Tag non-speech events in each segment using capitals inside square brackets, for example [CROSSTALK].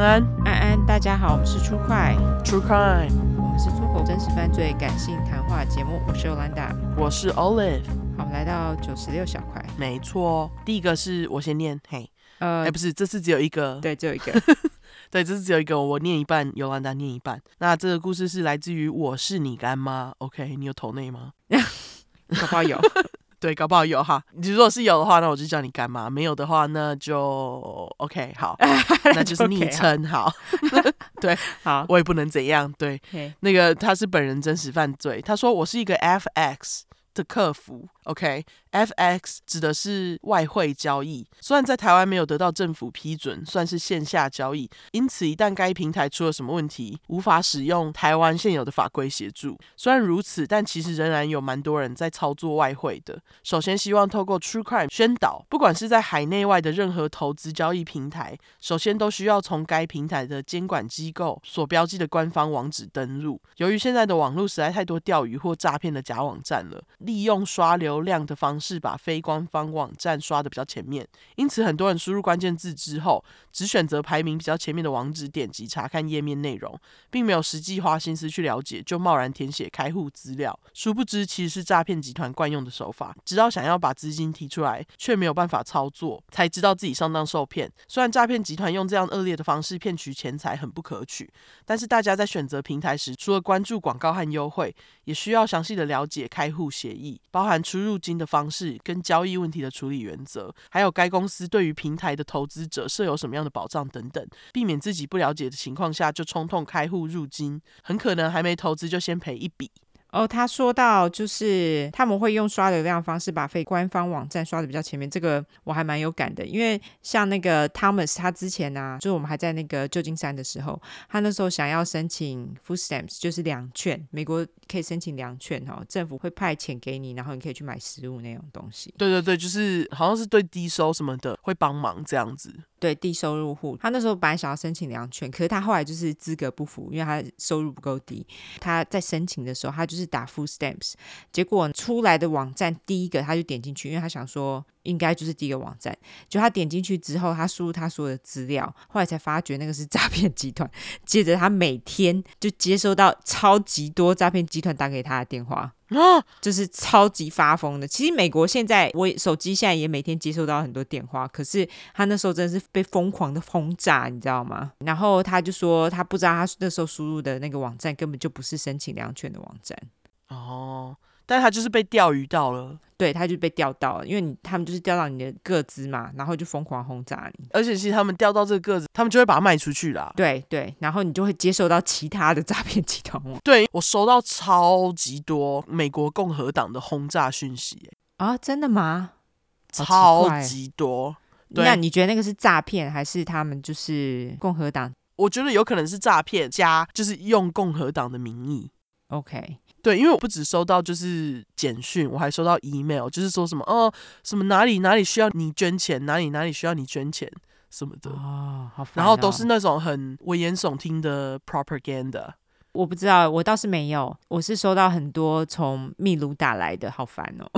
安。安，安安，大家好，我们是出快 True Crime，我们是出口真实犯罪感性谈话节目，我是 Olanda，我是 Olive，好，我们来到九十六小块，没错，第一个是我先念，嘿，呃，哎，不是，这次只有一个，对，只有一个，[LAUGHS] 对，这次只有一个，我念一半，Olanda 念一半，那这个故事是来自于我是你干妈，OK，你有投内吗？[LAUGHS] 搞不好有。对，搞不好有哈。你如果是有的话，那我就叫你干妈；没有的话，那就 OK，好，[LAUGHS] 那就是昵称好。[LAUGHS] 对，[LAUGHS] 好，我也不能怎样。对.那个他是本人真实犯罪。他说我是一个 FX 的客服。OK，FX 指的是外汇交易，虽然在台湾没有得到政府批准，算是线下交易，因此一旦该平台出了什么问题，无法使用台湾现有的法规协助。虽然如此，但其实仍然有蛮多人在操作外汇的。首先，希望透过 True Crime 宣导，不管是在海内外的任何投资交易平台，首先都需要从该平台的监管机构所标记的官方网址登录。由于现在的网络实在太多钓鱼或诈骗的假网站了，利用刷流流量的方式把非官方网站刷的比较前面，因此很多人输入关键字之后，只选择排名比较前面的网址点击查看页面内容，并没有实际花心思去了解，就贸然填写开户资料，殊不知其实是诈骗集团惯用的手法。直到想要把资金提出来，却没有办法操作，才知道自己上当受骗。虽然诈骗集团用这样恶劣的方式骗取钱财很不可取，但是大家在选择平台时，除了关注广告和优惠，也需要详细的了解开户协议，包含出入金的方式跟交易问题的处理原则，还有该公司对于平台的投资者设有什么样的保障等等，避免自己不了解的情况下就冲动开户入金，很可能还没投资就先赔一笔。哦，他说到就是他们会用刷流量方式把非官方网站刷的比较前面，这个我还蛮有感的，因为像那个 Thomas 他之前呢、啊，就是我们还在那个旧金山的时候，他那时候想要申请 Food Stamps，就是粮券，美国可以申请粮券哈，政府会派钱给你，然后你可以去买食物那种东西。对对对，就是好像是对低收什么的会帮忙这样子。对低收入户，他那时候本来想要申请两券，可是他后来就是资格不符，因为他收入不够低。他在申请的时候，他就是打 full stamps，结果出来的网站第一个他就点进去，因为他想说应该就是第一个网站。就他点进去之后，他输入他所有的资料，后来才发觉那个是诈骗集团。接着他每天就接收到超级多诈骗集团打给他的电话。啊，就是超级发疯的。其实美国现在，我手机现在也每天接收到很多电话，可是他那时候真的是被疯狂的轰炸，你知道吗？然后他就说，他不知道他那时候输入的那个网站根本就不是申请粮券的网站。哦。但他就是被钓鱼到了，对，他就被钓到了，因为你他们就是钓到你的个子嘛，然后就疯狂轰炸你。而且其实他们钓到这个个子，他们就会把它卖出去啦。对对，然后你就会接受到其他的诈骗集团。对，我收到超级多美国共和党的轰炸讯息，啊，真的吗？超级多。对，那你觉得那个是诈骗，还是他们就是共和党？我觉得有可能是诈骗加，就是用共和党的名义。OK。对，因为我不只收到就是简讯，我还收到 email，就是说什么哦，什么哪里哪里需要你捐钱，哪里哪里需要你捐钱什么的哦，好哦，然后都是那种很危言耸听的 propaganda。我不知道，我倒是没有，我是收到很多从秘鲁打来的，好烦哦。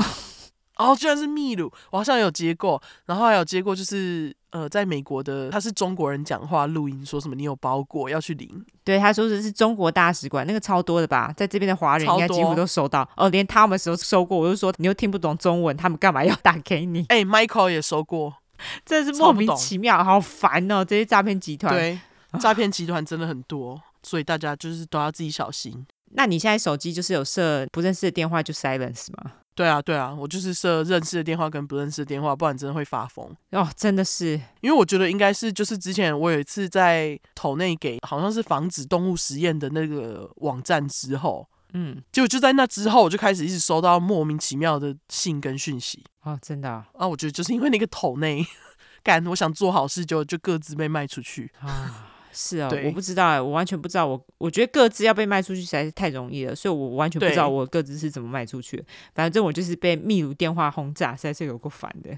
哦，居然是秘鲁，我好像有接过，然后还有接过就是。呃，在美国的他是中国人讲话录音，说什么你有包裹要去领？对，他说的是中国大使馆，那个超多的吧，在这边的华人应该几乎都收到。哦，连他们都收过，我就说你又听不懂中文，他们干嘛要打给你？哎、欸、，Michael 也收过，[LAUGHS] 真是莫名其妙，好烦哦！这些诈骗集团，对，诈骗集团真的很多，所以大家就是都要自己小心。[LAUGHS] 那你现在手机就是有设不认识的电话就 silence 吗？对啊，对啊，我就是设认识的电话跟不认识的电话，不然真的会发疯。哦，真的是，因为我觉得应该是就是之前我有一次在投内给好像是防止动物实验的那个网站之后，嗯，结果就在那之后我就开始一直收到莫名其妙的信跟讯息。哦，真的啊，啊，我觉得就是因为那个投内 [LAUGHS] 干，我想做好事就就各自被卖出去啊。是啊、哦，我不知道哎，我完全不知道。我我觉得各自要被卖出去实在是太容易了，所以我完全不知道我各自是怎么卖出去的。反正我就是被秘鲁电话轰炸，实在是有够烦的。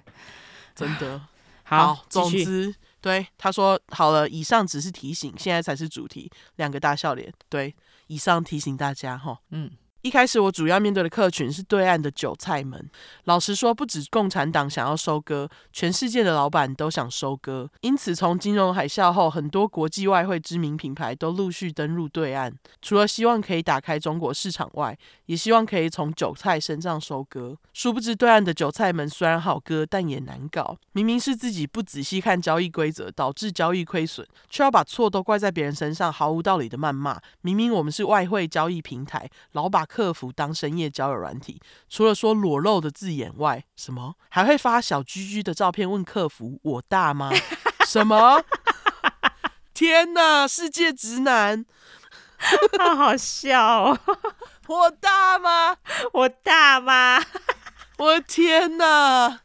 真的 [SIGHS] 好，好，总之，对他说好了，以上只是提醒，现在才是主题。两个大笑脸，对，以上提醒大家哈。嗯，一开始我主要面对的客群是对岸的韭菜们。老实说，不止共产党想要收割，全世界的老板都想收割。因此，从金融海啸后，很多国际外汇知名品牌都陆续登入对岸。除了希望可以打开中国市场外，也希望可以从韭菜身上收割。殊不知，对岸的韭菜们虽然好割，但也难搞。明明是自己不仔细看交易规则，导致交易亏损，却要把错都怪在别人身上，毫无道理的谩骂。明明我们是外汇交易平台，老把客服当深夜交友软体，除了说裸露的字眼外，什么还会发小居居的照片问客服我大吗？什么？[LAUGHS] 天哪！世界直男，[LAUGHS] 好好笑哦！我大吗？我大吗？我的天哪！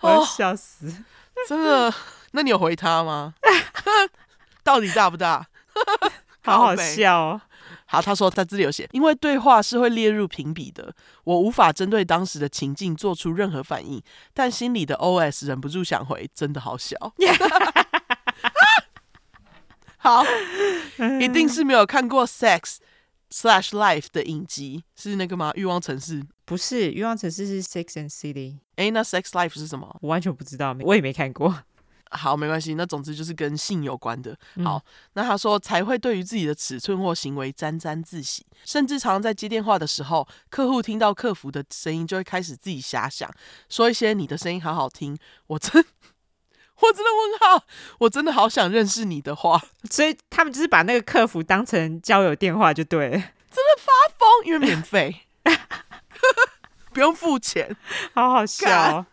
我要笑死！真的？那你有回他吗？[LAUGHS] 到底大不大？好好笑哦。好，他说他这里有写，因为对话是会列入评比的，我无法针对当时的情境做出任何反应，但心里的 OS 忍不住想回，真的好小。[LAUGHS] 好，一定是没有看过 Sex Slash Life 的影集，是那个吗？欲望城市？不是，欲望城市是 Sex and City。哎，那 Sex Life 是什么？我完全不知道，我也没看过。好，没关系。那总之就是跟性有关的。好，嗯、那他说才会对于自己的尺寸或行为沾沾自喜，甚至常常在接电话的时候，客户听到客服的声音就会开始自己遐想，说一些你的声音好好听，我真我真的问号，我真的好想认识你的话。[LAUGHS] 所以他们就是把那个客服当成交友电话就对了，[LAUGHS] 真的发疯，因为免费，[LAUGHS] 不用付钱，好好笑。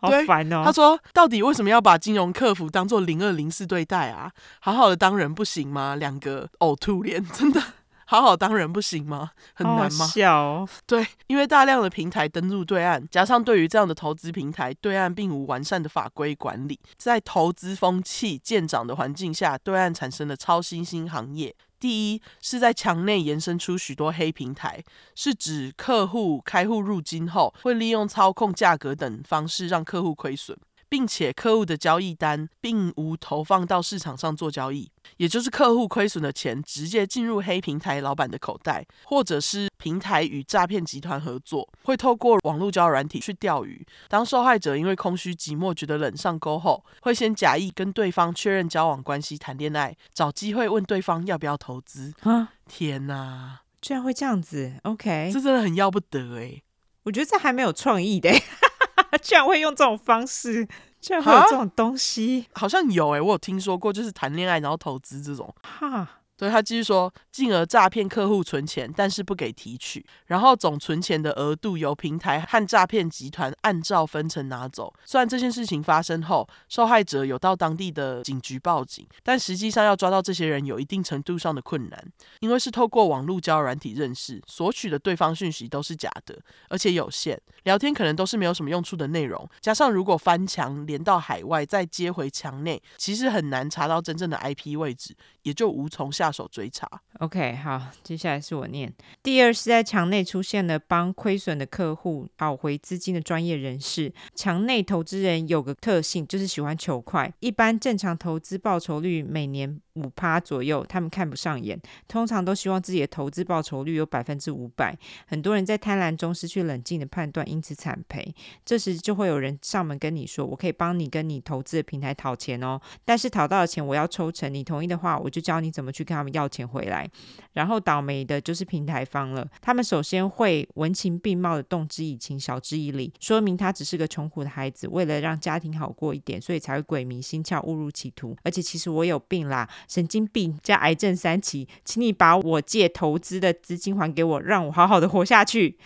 好烦哦！他说：“到底为什么要把金融客服当做零二零四对待啊？好好的当人不行吗？两个呕吐脸，真的好好当人不行吗？很难吗？”笑哦。对，因为大量的平台登入对岸，加上对于这样的投资平台，对岸并无完善的法规管理，在投资风气渐长的环境下，对岸产生了超新兴行业。第一是在墙内延伸出许多黑平台，是指客户开户入金后，会利用操控价格等方式让客户亏损。并且客户的交易单并无投放到市场上做交易，也就是客户亏损的钱直接进入黑平台老板的口袋，或者是平台与诈骗集团合作，会透过网络交友软体去钓鱼。当受害者因为空虚寂寞觉得冷上钩后，会先假意跟对方确认交往关系、谈恋爱，找机会问对方要不要投资。啊，天哪，居然会这样子！OK，这真的很要不得哎，我觉得这还没有创意的。[LAUGHS] [LAUGHS] 居然会用这种方式，居然会有这种东西，好像有诶、欸，我有听说过，就是谈恋爱然后投资这种，哈。所以他继续说，进而诈骗客户存钱，但是不给提取，然后总存钱的额度由平台和诈骗集团按照分成拿走。虽然这件事情发生后，受害者有到当地的警局报警，但实际上要抓到这些人有一定程度上的困难，因为是透过网络交软体认识，索取的对方讯息都是假的，而且有限，聊天可能都是没有什么用处的内容。加上如果翻墙连到海外再接回墙内，其实很难查到真正的 IP 位置，也就无从下。手追查。OK，好，接下来是我念。第二是在墙内出现了帮亏损的客户讨回资金的专业人士。墙内投资人有个特性，就是喜欢求快。一般正常投资报酬率每年五趴左右，他们看不上眼，通常都希望自己的投资报酬率有百分之五百。很多人在贪婪中失去冷静的判断，因此惨赔。这时就会有人上门跟你说：“我可以帮你跟你投资的平台讨钱哦，但是讨到的钱我要抽成，你同意的话，我就教你怎么去跟他们要钱回来。”然后倒霉的就是平台方了，他们首先会文情并茂的动之以情，晓之以理，说明他只是个穷苦的孩子，为了让家庭好过一点，所以才会鬼迷心窍，误入歧途。而且其实我有病啦。神经病加癌症三期，请你把我借投资的资金还给我，让我好好的活下去。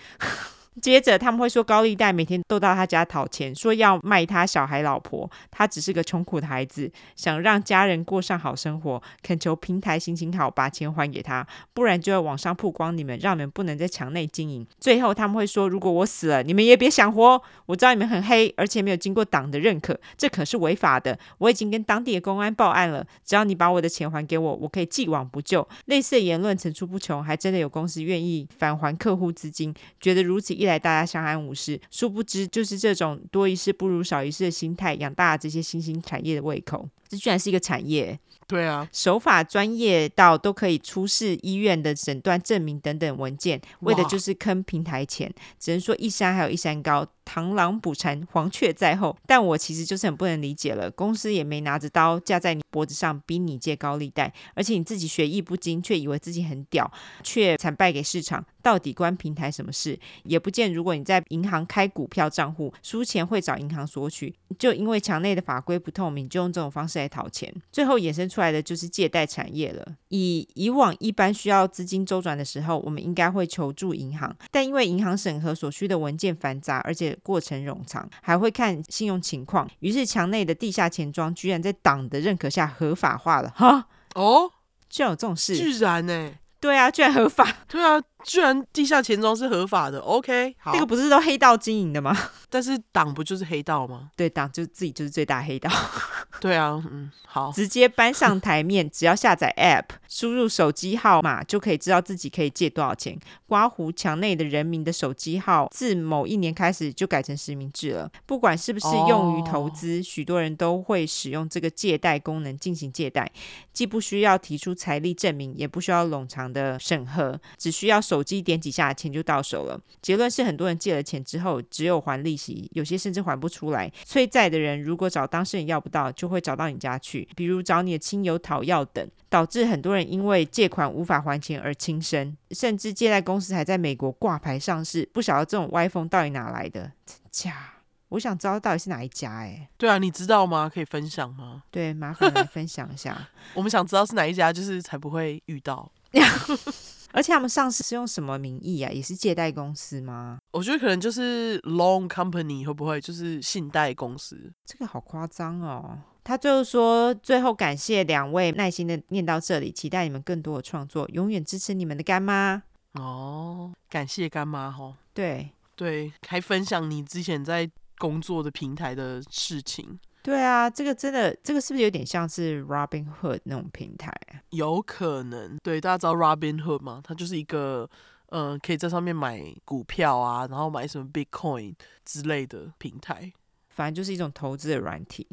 接着他们会说高利贷每天都到他家讨钱，说要卖他小孩老婆，他只是个穷苦的孩子，想让家人过上好生活，恳求平台行行好，把钱还给他，不然就要网上曝光你们，让你们不能在墙内经营。最后他们会说，如果我死了，你们也别想活。我知道你们很黑，而且没有经过党的认可，这可是违法的。我已经跟当地的公安报案了，只要你把我的钱还给我，我可以既往不咎。类似的言论层出不穷，还真的有公司愿意返还客户资金，觉得如此。一来大家相安无事，殊不知就是这种多一事不如少一事的心态，养大了这些新兴产业的胃口。这居然是一个产业，对啊，手法专业到都可以出示医院的诊断证明等等文件，为的就是坑平台钱。只能说一山还有一山高。螳螂捕蝉，黄雀在后。但我其实就是很不能理解了，公司也没拿着刀架在你脖子上逼你借高利贷，而且你自己学艺不精，却以为自己很屌，却惨败给市场。到底关平台什么事？也不见，如果你在银行开股票账户，输钱会找银行索取，就因为墙内的法规不透明，就用这种方式来讨钱。最后衍生出来的就是借贷产业了。以以往一般需要资金周转的时候，我们应该会求助银行，但因为银行审核所需的文件繁杂，而且过程冗长，还会看信用情况。于是墙内的地下钱庄居然在党的认可下合法化了，哈哦，居然有这种事，居然呢、欸？对啊，居然合法，对啊。居然地下钱庄是合法的，OK，好，那个不是都黑道经营的吗？[LAUGHS] 但是党不就是黑道吗？对，党就自己就是最大黑道。[LAUGHS] 对啊，嗯，好，直接搬上台面，只要下载 App，输入手机号码就可以知道自己可以借多少钱。刮胡墙内的人民的手机号，自某一年开始就改成实名制了。不管是不是用于投资，哦，许多人都会使用这个借贷功能进行借贷，既不需要提出财力证明，也不需要冗长的审核，只需要。手机点几下，钱就到手了。结论是，很多人借了钱之后，只有还利息，有些甚至还不出来。催债的人如果找当事人要不到，就会找到你家去，比如找你的亲友讨要等，导致很多人因为借款无法还钱而轻生，甚至借贷公司还在美国挂牌上市。不晓得这种歪风到底哪来的？真假？我想知道到底是哪一家？哎，对啊，你知道吗？可以分享吗？对，麻烦来分享一下。[LAUGHS] 我们想知道是哪一家，就是才不会遇到。[LAUGHS] 而且他们上市是用什么名义啊？也是借贷公司吗？我觉得可能就是 loan company，会不会就是信贷公司？这个好夸张哦！他最后说，最后感谢两位耐心的念到这里，期待你们更多的创作，永远支持你们的干妈。哦，感谢干妈哈。对对，还分享你之前在工作的平台的事情。对啊，这个真的，这个是不是有点像是 Robinhood 那种平台啊？有可能，对，大家知道 Robinhood 吗？它就是一个，嗯、呃，可以在上面买股票啊，然后买什么 Bitcoin 之类的平台。反正就是一种投资的软体。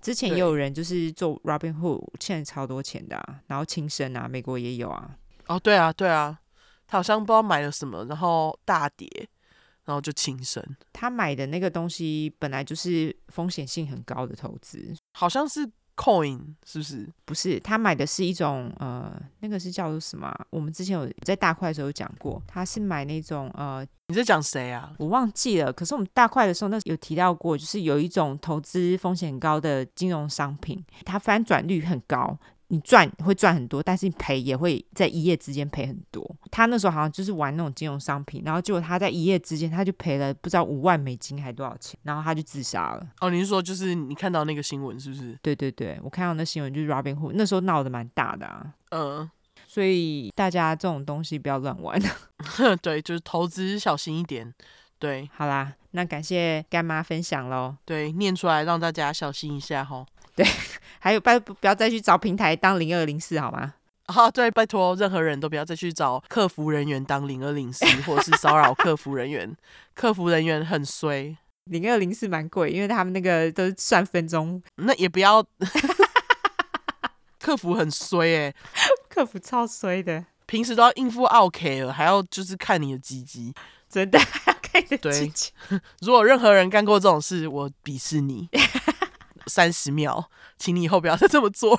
之前也有人就是做 Robinhood 欠超多钱的、啊，然后轻生啊，美国也有啊。哦，对啊，对啊，他好像不知道买了什么，然后大跌。然后就轻生。他买的那个东西本来就是风险性很高的投资，好像是 coin，是不是？不是，他买的是一种呃，那个是叫做什么？我们之前有在大块的时候有讲过，他是买那种呃，你在讲谁啊？我忘记了。可是我们大块的时候那有提到过，就是有一种投资风险很高的金融商品，它翻转率很高。你赚会赚很多，但是你赔也会在一夜之间赔很多。他那时候好像就是玩那种金融商品，然后结果他在一夜之间他就赔了不知道五万美金还多少钱，然后他就自杀了。哦，你是说就是你看到那个新闻是不是？对对对，我看到那新闻就是 Robinhood 那时候闹得蛮大的啊。嗯，所以大家这种东西不要乱玩。[LAUGHS] 对，就是投资小心一点。对，好啦，那感谢干妈分享喽。对，念出来让大家小心一下哈。对。[LAUGHS] 还有，拜不要再去找平台当零二零四好吗？啊，对，拜托，任何人都不要再去找客服人员当零二零四，或者是骚扰客服人员。客服人员很衰，零二零四蛮贵，因为他们那个都是算分钟。那也不要，[LAUGHS] 客服很衰哎、欸，[LAUGHS] 客服超衰的，平时都要应付奥 K 了，还要就是看你的鸡鸡，[LAUGHS] 真的看你的鸡鸡。对，如果任何人干过这种事，我鄙视你。三十秒，请你以后不要再这么做。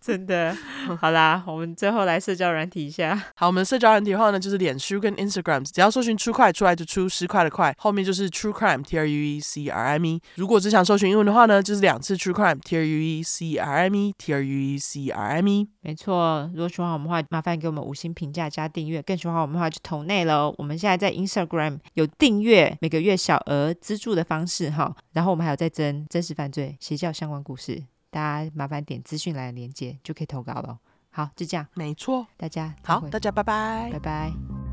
真的，好啦，我们最后来社交软体一下。好，我们社交软体的话呢，就是脸书跟 Instagram，只要搜寻 True Crime 出来就出十块的块，后面就是 True Crime T R U E C R I M E。如果只想搜寻英文的话呢，就是两次 True Crime T R U E C R I M E T R U E C R I M E。没错，如果喜欢我们的话，麻烦给我们五星评价加订阅。更喜欢我们的话，就投内了。我们现在在 Instagram 有订阅，每个月小额资助的方式哈。然后我们还有在征真实犯罪、邪教相关故事。大家麻烦点资讯栏的连接就可以投稿了。好，就这样，没错，大家好，大家拜拜，拜拜。